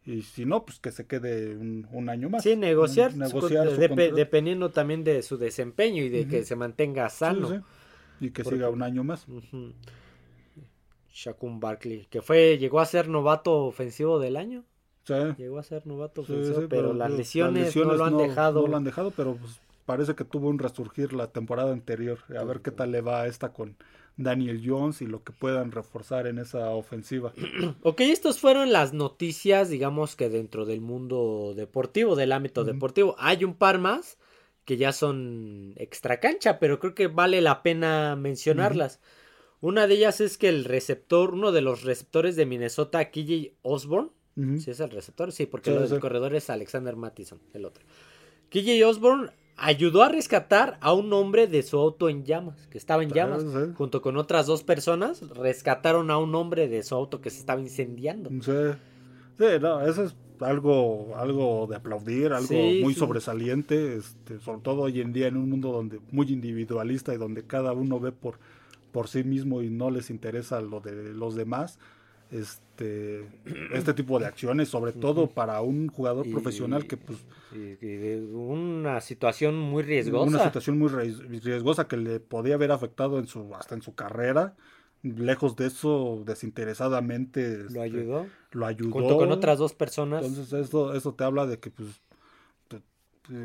y si no, pues que se quede un, un año más. Sí, negociar, Un- negociar contrato. dependiendo también de su desempeño y de que se mantenga Sí, sano. sí, Y que Porque- siga un año más. Ujú. Shaquem Barkley, que fue, llegó a ser novato ofensivo del año. Llegó a ser novato ofensivo, pero, las, lesiones no lo han dejado. No lo han dejado, pero pues, parece que tuvo un resurgir la temporada anterior. A ver qué tal le va a esta con Daniel Jones y lo que puedan reforzar en esa ofensiva. ok, estas fueron las noticias, digamos que dentro del mundo deportivo, del ámbito deportivo. Hay un par más que ya son extra cancha, pero creo que vale la pena mencionarlas. Una de ellas es que el receptor, uno de los receptores de Minnesota, KJ Osborne, si es el receptor, sí, porque el corredor es Alexander Mattison, el otro. KJ Osborne ayudó a rescatar a un hombre de su auto en llamas, que estaba en llamas, junto con otras dos personas, rescataron a un hombre de su auto que se estaba incendiando. Sí, sí no, eso es algo, algo de aplaudir, algo muy sobresaliente, este, sobre todo hoy en día en un mundo donde muy individualista y donde cada uno ve por por sí mismo y no les interesa lo de los demás. Este, este tipo de acciones, sobre todo para un jugador profesional que pues... una situación muy riesgosa. Una situación muy riesgosa que le podía haber afectado en su, hasta en su carrera. Lejos de eso, desinteresadamente... Lo este, ayudó. Lo ayudó. Junto con otras dos personas. Entonces eso, eso te habla de que pues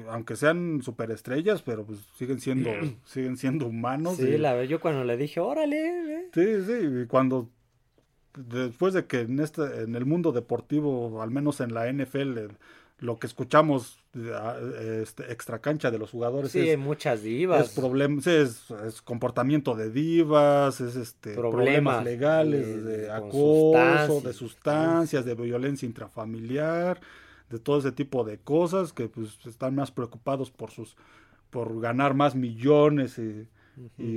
aunque sean superestrellas, pero pues siguen siendo, siguen siendo humanos. Sí, la verdad, yo cuando le dije, órale. Sí, sí, y cuando después de que en este, en el mundo deportivo, al menos en la NFL, lo que escuchamos este, extra cancha de los jugadores sí, es muchas divas. Es, es, comportamiento de divas, es este problemas, legales, de, acoso, de sustancias, de violencia intrafamiliar de todo ese tipo de cosas que pues están más preocupados por sus por ganar más millones y,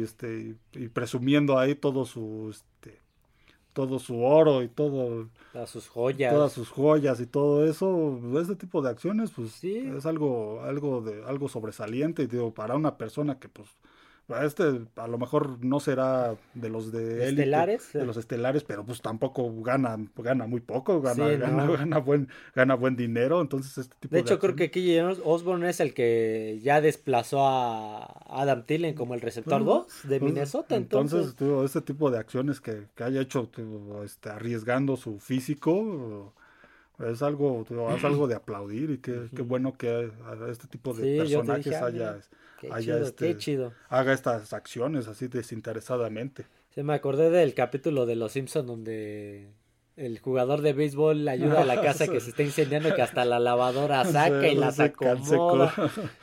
este y presumiendo ahí todo su este todo su oro y todo todas sus joyas todas sus joyas y todo eso ese tipo de acciones pues sí. es algo algo de algo sobresaliente y digo para una persona que pues este a lo mejor no será de los de estelares, de los estelares, pero pues tampoco gana, gana muy poco, gana, gana, buen, gana buen dinero, entonces este tipo de, hecho creo que aquí Osborne es el que ya desplazó a Adam Tillen como el receptor 2 de Minnesota, entonces, entonces. este tipo de acciones que, que haya hecho este, arriesgando su físico es algo, es algo de aplaudir y qué, qué bueno que este tipo de personajes haya este, chido, haga estas acciones así desinteresadamente. Se me acordé del capítulo de Los Simpsons donde el jugador de béisbol ayuda a la casa que se está incendiando que hasta la lavadora saca y las acomoda.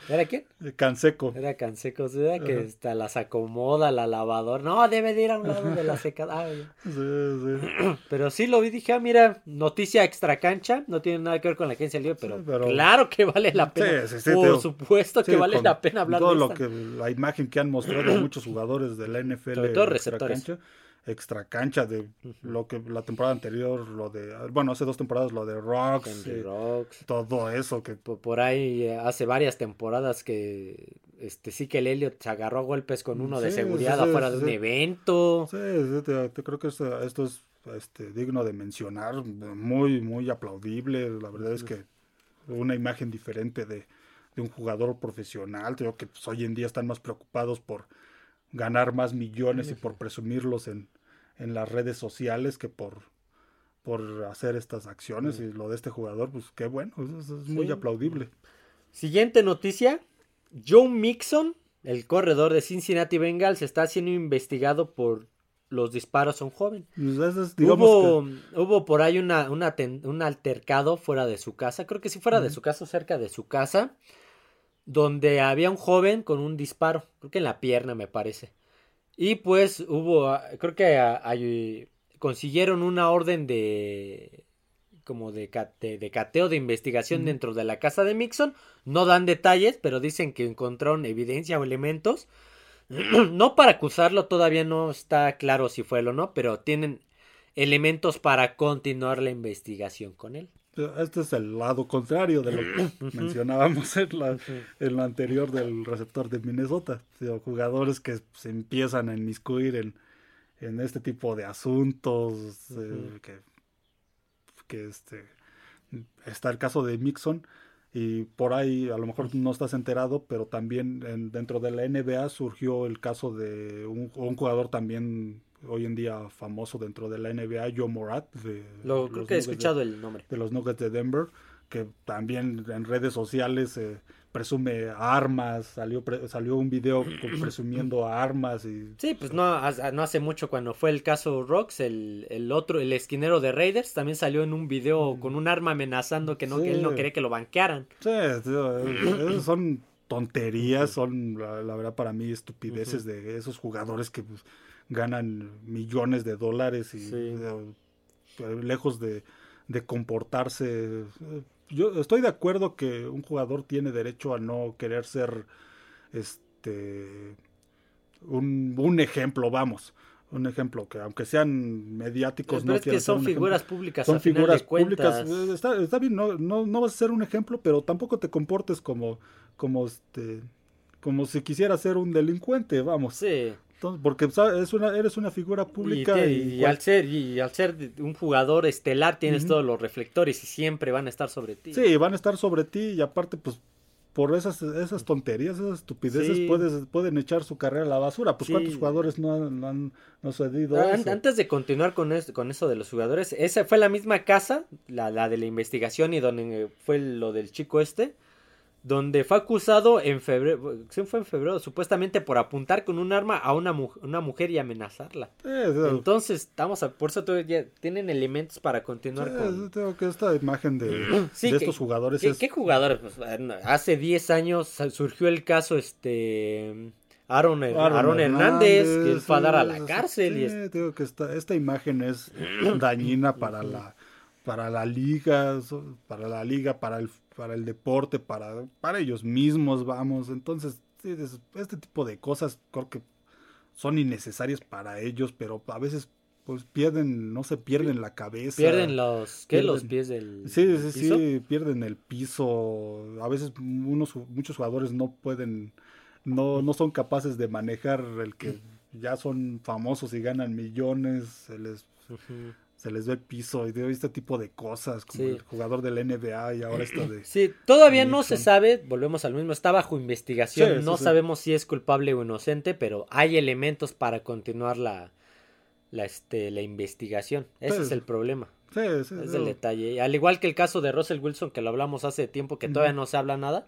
¿Era quién? Canseco. Era Canseco, ¿verdad? Que hasta las acomoda la lavadora. No, debe de ir a un lado de la secada. sí, sí. Pero sí lo vi, dije, ah, mira, noticia extra cancha, no tiene nada que ver con la agencia libre, pero, pero... claro que vale la pena. Por supuesto que vale la pena hablar todo de lo que la imagen que han mostrado muchos jugadores de la NFL. Sobre todo receptores. Cancha, extra cancha de lo que la temporada anterior, lo de, bueno, hace dos temporadas lo de Rocks, eh, Rocks. todo eso que por, ahí eh, hace varias temporadas que este sí que el Elliot se agarró a golpes con uno de seguridad afuera de un evento. Sí, te, creo que esto, esto es este, digno de mencionar, muy, muy aplaudible, la verdad es que una imagen diferente de, de un jugador profesional, creo que pues, hoy en día están más preocupados por ganar más millones y por presumirlos en, en las redes sociales que por, por hacer estas acciones. Y lo de este jugador, pues qué bueno, es, muy aplaudible. Siguiente noticia. Joe Mixon, el corredor de Cincinnati Bengals, está siendo investigado por los disparos a un joven. Pues hubo, hubo por ahí una, un altercado fuera de su casa, creo que si fuera de su casa, cerca de su casa, donde había un joven con un disparo, creo que en la pierna me parece. Y pues hubo, ah, creo que consiguieron una orden de como de, de, cateo de investigación dentro de la casa de Mixon. No dan detalles, pero dicen que encontraron evidencia o elementos. no para acusarlo, todavía no está claro si fue él o no, pero tienen elementos para continuar la investigación con él. Este es el lado contrario de lo que mencionábamos en la, en la anterior del receptor de Minnesota. jugadores que se empiezan a inmiscuir en, en este tipo de asuntos. Eh, que, que este, está el caso de Mixon. Y por ahí a lo mejor no estás enterado, pero también dentro de la NBA surgió el caso de un, un jugador también hoy en día famoso dentro de la NBA, Joe Morat. De, Lo, creo que he escuchado el nombre. De los Nuggets de Denver, que también en redes sociales eh, presume armas, salió, salió un video presumiendo armas. y Sí, pues no, no hace mucho cuando fue el caso Rocks, el, el otro, el esquinero de Raiders, también salió en un video con un arma amenazando que, no, que él no quería que lo banquearan. Sí, son tonterías, son la, verdad para mí estupideces de esos jugadores que pues, ganan millones de dólares y eh, lejos de, de comportarse yo estoy de acuerdo que un jugador tiene derecho a no querer ser este un, un ejemplo, vamos. Un ejemplo que aunque sean mediáticos no es que son figuras públicas son figuras públicas eh, está, está, bien no, no, no vas a ser un ejemplo pero tampoco te comportes como como este como si quisieras ser un delincuente vamos. Sí porque es una, eres una figura pública. Y, al ser, y al ser un jugador estelar tienes todos los reflectores y siempre van a estar sobre ti. Sí, van a estar sobre ti y aparte pues por esas, esas tonterías, esas estupideces puedes, pueden echar su carrera a la basura. Pues cuántos jugadores no han, no han, cedido. Antes de continuar con, con eso de los jugadores, esa fue la misma casa, la, la de la investigación y donde fue lo del chico este donde fue acusado en febrero, fue en febrero, supuestamente por apuntar con un arma a una, una mujer y amenazarla. Entonces, estamos a, por eso ya tienen elementos para continuar con... Tengo que esta imagen de, estos jugadores ¿qué, ¿Qué jugadores? Pues, hace 10 años surgió el caso este... Aaron, Aaron, Hernández, que él fue a dar a la cárcel. y tengo que esta, esta imagen es dañina para la para la liga, para la liga, para el para el deporte, para, para ellos mismos, vamos. Entonces, este tipo de cosas creo que son innecesarias para ellos, pero a veces pues pierden, no se pierden la cabeza. Pierden los, ¿qué? los pies del Sí, sí, sí, pierden el piso. A veces unos, muchos jugadores no pueden, no, no son capaces de manejar el que ya son famosos y ganan millones, se les se les ve el piso y de este tipo de cosas, como el jugador del NBA y ahora esto de... Sí, todavía no se sabe, volvemos al mismo, está bajo investigación, no sabemos si es culpable o inocente, pero hay elementos para continuar la, la, este, la investigación, ese es el problema. Sí, sí, es el detalle. Al igual que el caso de Russell Wilson, que lo hablamos hace tiempo, que todavía no se habla nada,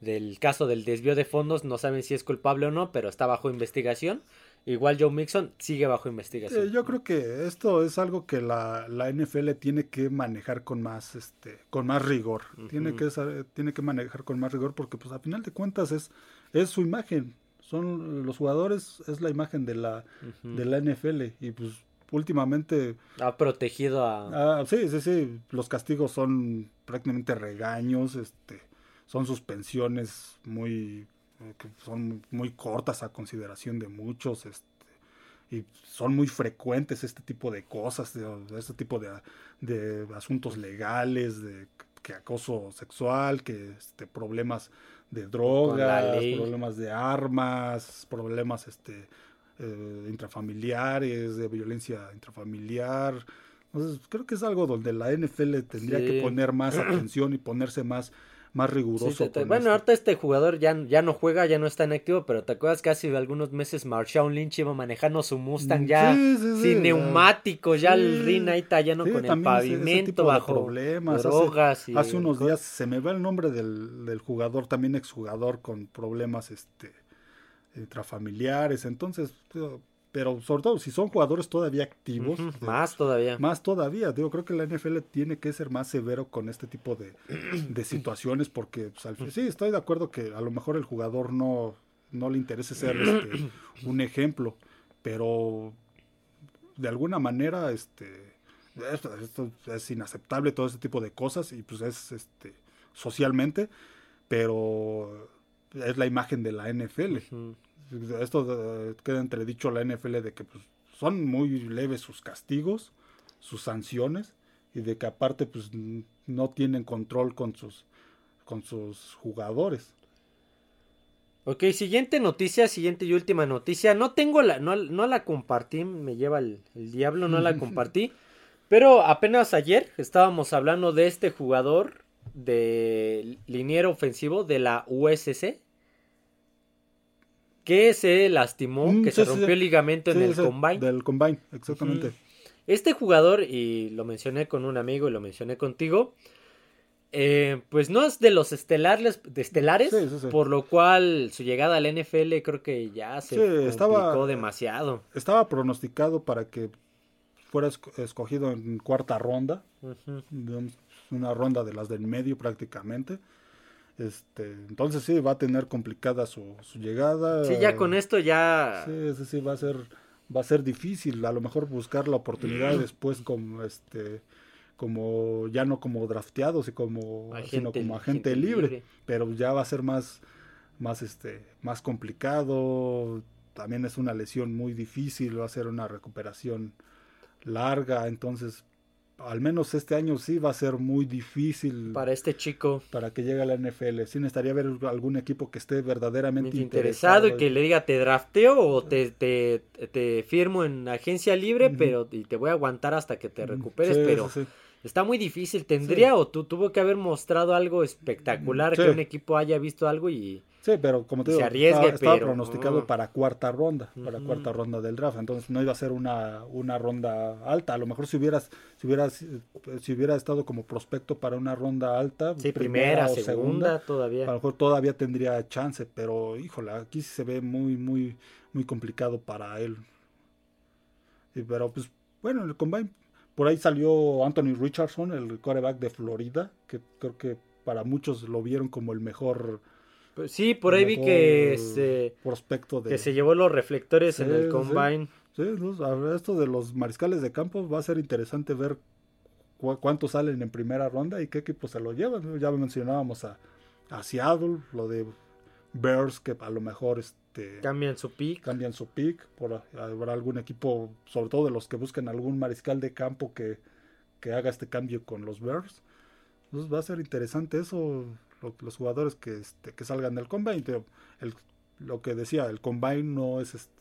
del caso del desvío de fondos, no saben si es culpable o no, pero está bajo investigación. Igual Joe Mixon sigue bajo investigación. Eh, yo creo que esto es algo que la, la, NFL tiene que manejar con más, este, con más rigor. tiene, que, tiene que manejar con más rigor porque, pues, a final de cuentas es, es su imagen. Son los jugadores, es la imagen de la, de la NFL. Y, pues, últimamente... Ha protegido a... Ah, sí, sí, sí. Los castigos son prácticamente regaños, este, son suspensiones muy que son muy cortas a consideración de muchos, este, y son muy frecuentes este tipo de cosas, de, este tipo de, de, asuntos legales, de que acoso sexual, que este, problemas de drogas, problemas de armas, problemas este, eh, intrafamiliares, de violencia intrafamiliar. Entonces, creo que es algo donde la NFL tendría que poner más atención y ponerse más más riguroso. bueno, ahorita este jugador ya, ya no juega, ya no está en activo, pero ¿te acuerdas que hace algunos meses Marshawn Lynch iba manejando su Mustang ya sin neumáticos, ya el rin ahí tallando con el pavimento bajo problemas, drogas. Hace, unos días se me va el nombre del, del jugador, también exjugador con problemas este intrafamiliares, entonces pero sobre todo si son jugadores todavía activos. más todavía. Más todavía. Digo, creo que la NFL tiene que ser más severo con este tipo de, de situaciones porque pues, sí, estoy de acuerdo que a lo mejor el jugador no, no le interese ser este, un ejemplo, pero de alguna manera este esto, es inaceptable todo ese tipo de cosas y pues es este socialmente, pero es la imagen de la NFL esto eh, queda entredicho la NFL de que pues, son muy leves sus castigos, sus sanciones y de que aparte pues no tienen control con sus con sus jugadores. Ok, siguiente noticia, siguiente y última noticia. No tengo la, no, la compartí, me lleva el, el diablo, no la compartí. pero apenas ayer estábamos hablando de este jugador de liniero ofensivo de la USC, que se lastimó, Mm, que sí, se rompió sí. el ligamento en el combine. Del combine, exactamente. Este jugador, y lo mencioné con un amigo y lo mencioné contigo, eh, pues no es de los estelares, de estelares Sí, sí, sí. por lo cual su llegada al NFL creo que ya se complicó estaba- demasiado. Estaba pronosticado para que fuera esco- escogido en cuarta ronda, digamos, una ronda de las del medio prácticamente. Este, entonces sí, va a tener complicada su, su llegada. Sí, ya con esto ya... Sí, sí, sí, va a ser, va a ser difícil. A lo mejor buscar la oportunidad después como este, como ya no como drafteados y como, sino como agente libre, pero ya va a ser más, más este, más complicado. También es una lesión muy difícil, va a ser una recuperación larga, entonces al menos este año sí va a ser muy difícil Para este chico. para que llegue a la NFL. Sí necesitaría ver algún equipo que esté verdaderamente interesado interesado. y que le diga te drafteo o te, te, te firmo en agencia libre, pero y te voy a aguantar hasta que te recuperes, Sí, pero sí, está muy difícil. Tendría o tú tuvo que haber mostrado algo espectacular, que un equipo haya visto algo y Sí, pero como te digo, estaba, estaba pero- pronosticado ah. para cuarta ronda, para cuarta ronda del draft, entonces no iba a ser una, una ronda alta. A lo mejor si hubieras, si hubieras, si hubiera estado como prospecto para una ronda alta, sí, primera, segunda, todavía. a lo mejor todavía tendría chance, pero híjole, aquí se ve muy, muy, muy complicado para él. Sí, pero pues, bueno, en el combine, por ahí salió Anthony Richardson, el quarterback de Florida, que creo que para muchos lo vieron como el mejor, Pues sí, por ahí vi que se, prospecto de que se llevó los reflectores en el combine. Sí, no, esto de los mariscales de campo va a ser interesante ver cu- cuántos salen en primera ronda y qué equipos se lo llevan. Ya mencionábamos a, a Seattle, lo de Bears, que a lo mejor este, Cambian su pick. cambian su pick por habrá algún equipo, sobre todo de los que buscan algún mariscal de campo que, que haga este cambio con los Bears. Entonces va a ser interesante eso, lo- los jugadores que, este, que salgan del combine. El- lo que decía, el combine no es este.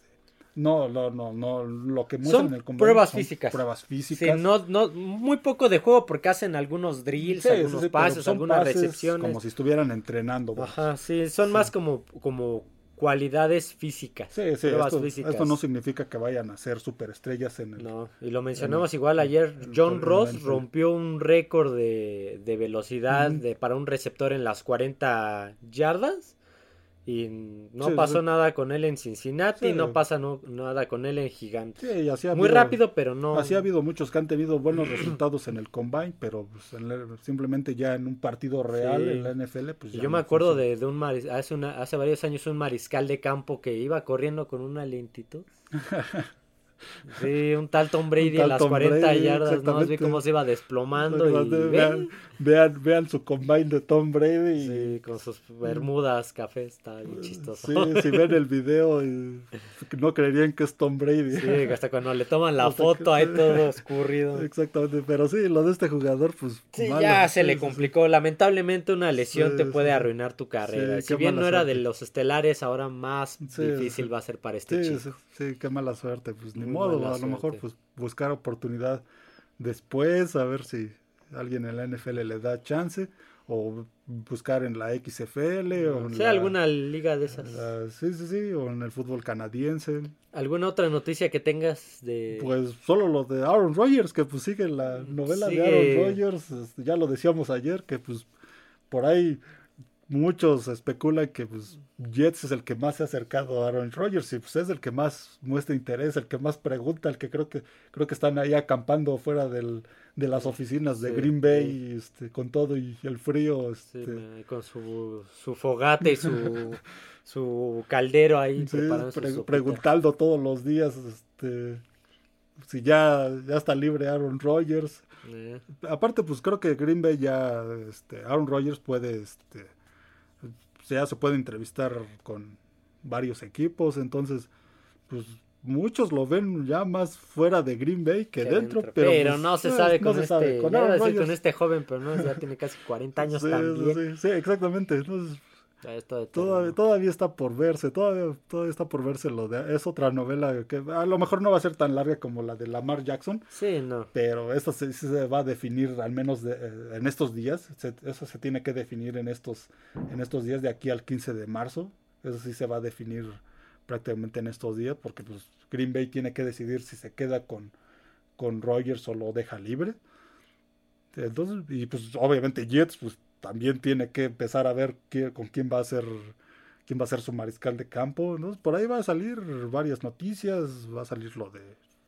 No, no, no, no, lo que muestran Son en el combine pruebas son físicas. Pruebas Sí, físicas. no, no, muy poco de juego porque hacen algunos drills, Sí, algunos sí, pases, algunas pases recepciones. Como si estuvieran entrenando. Ajá, sí, son más como, como cualidades físicas. Sí, sí, esto, físicas. esto no significa que vayan a ser superestrellas en el, No, y lo mencionamos en- igual ayer. John Ross rompió un récord de, de velocidad de, para un receptor en las 40 yardas. Y no Sí, pasó sí. nada con él en Cincinnati, Sí. no pasa no- nada con él en Gigante. Sí, y así ha Muy habido- rápido, pero no. Así ha habido muchos que han tenido buenos resultados en el combine, pero pues, en el- simplemente ya en un partido real en la NFL, pues Y yo no me acuerdo de un maris- hace, una, hace varios años un mariscal de campo que iba corriendo con una lentitud. Sí, un tal Tom Brady en las Tom 40 Brady, yardas, ¿no? Vi cómo se iba desplomando y Vean, vean, vean su combine de Tom Brady y Sí, con sus bermudas café, está bien chistoso. sí, si ven el video y no creerían que es Tom Brady. Sí, hasta cuando le toman la Hasta foto que- ahí todo escurrido. Exactamente, pero sí, lo de este jugador, pues Sí, malo. ya se le complicó. Lamentablemente una lesión Sí, te puede sí. arruinar tu carrera. Si bien no era de los estelares, ahora más difícil va a ser para este Sí, chico. Sí, qué mala suerte. Pues ni Muy modo, a lo mejor pues buscar oportunidad después, a ver si alguien en la NFL le da chance, o buscar en la XFL, o en sea la- alguna liga de esas. la- sí, sí, sí, o en el fútbol canadiense. ¿Alguna otra noticia que tengas de... Pues solo lo de Aaron Rodgers, que pues sigue la novela Sigue. de Aaron Rodgers, este, ya lo decíamos ayer, que pues por ahí muchos especulan que pues Jets es el que más se ha acercado a Aaron Rodgers y pues es el que más muestra interés, el que más pregunta, el que creo que creo que están ahí acampando fuera del, de las oficinas de Sí, Green Bay sí. este, con todo y el frío, este, con su, su fogate y su, su caldero ahí su preguntando todos los días este, si ya, ya está libre Aaron Rodgers. Eh, Aparte, pues creo que Green Bay ya, este, Aaron Rodgers puede, este, ya se puede entrevistar con varios equipos, entonces, pues muchos lo ven ya más fuera de Green Bay que dentro, pero, Pero pues, no se eh, no con se este, sabe. Con ya iba a Aaron decir con este joven, pero no, ya tiene casi 40 años sí, también. sí, sí, exactamente, entonces está todavía, está por verse, todavía, todavía está por verse lo de, es otra novela que a lo mejor no va a ser tan larga como la de Lamar Jackson, Sí, no. pero esta se, sí se va a definir al menos de- eh, en estos días. Se- eso se tiene que definir en estos, en estos días de aquí al 15 de marzo. Eso sí se va a definir prácticamente en estos días, porque pues Green Bay tiene que decidir si se queda con, con Rogers o lo deja libre. Entonces, y pues obviamente Jets, pues también tiene que empezar a ver con quién va a ser quién va a ser su mariscal de campo. Entonces, por ahí va a salir varias noticias, va a salir lo de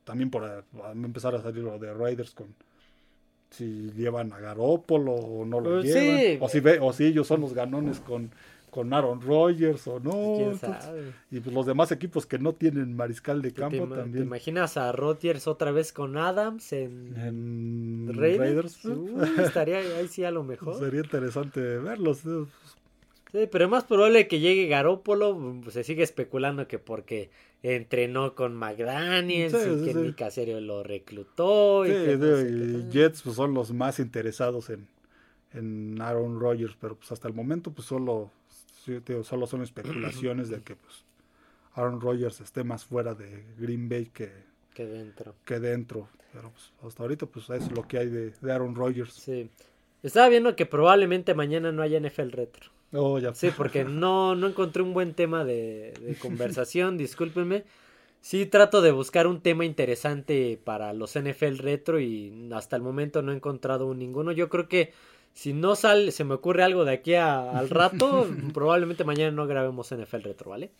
también por va a empezar a salir lo de Raiders con si llevan a Garópolo o no lo pues llevan, o si ve, o si ellos son los ganones con con Aaron Rodgers o no. y pues los demás equipos que no tienen mariscal de campo también. ¿Te imaginas a Rodgers otra vez con Adams en, Raiders? estaría ahí sí a lo mejor. Sería interesante verlos. Sí, pero es más probable que llegue Garópolo, pues, se sigue especulando que porque entrenó con McDaniels y que Nick Caserio lo reclutó. Y, Jets pues, son los más interesados en, en Aaron Rodgers, pero pues hasta el momento pues solo solo son especulaciones de que pues, Aaron Rodgers esté más fuera de Green Bay que, que dentro. Que dentro. Pero pues, hasta ahorita pues es lo que hay de, Aaron Rodgers. Sí. Estaba viendo que probablemente mañana no haya NFL Retro. Oh, ya. Sí, porque no, no encontré un buen tema de, de conversación, discúlpenme. Sí trato de buscar un tema interesante para los NFL Retro y hasta el momento no he encontrado ninguno. Yo creo que si no sale, se me ocurre algo de aquí al rato, probablemente mañana no grabemos NFL Retro, ¿vale?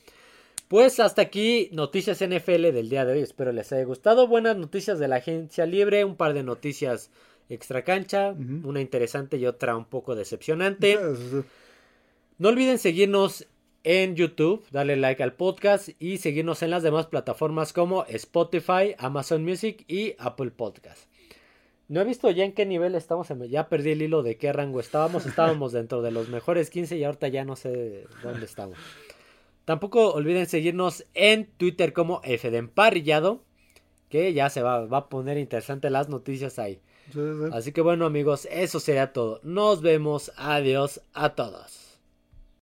Pues hasta aquí noticias NFL del día de hoy. Espero les haya gustado. Buenas noticias de la agencia libre, un par de noticias extra cancha, una interesante y otra un poco decepcionante. No olviden seguirnos en YouTube, darle like al podcast y seguirnos en las demás plataformas como Spotify, Amazon Music y Apple Podcast. No he visto ya en qué nivel estamos. Ya perdí el hilo de qué rango estábamos. Estábamos dentro de los mejores 15 y ahorita ya no sé dónde estamos. Tampoco olviden seguirnos en Twitter como F de Emparrillado. Que ya se va, va a poner interesante las noticias ahí. Así que bueno amigos, eso sería todo. Nos vemos. Adiós a todos.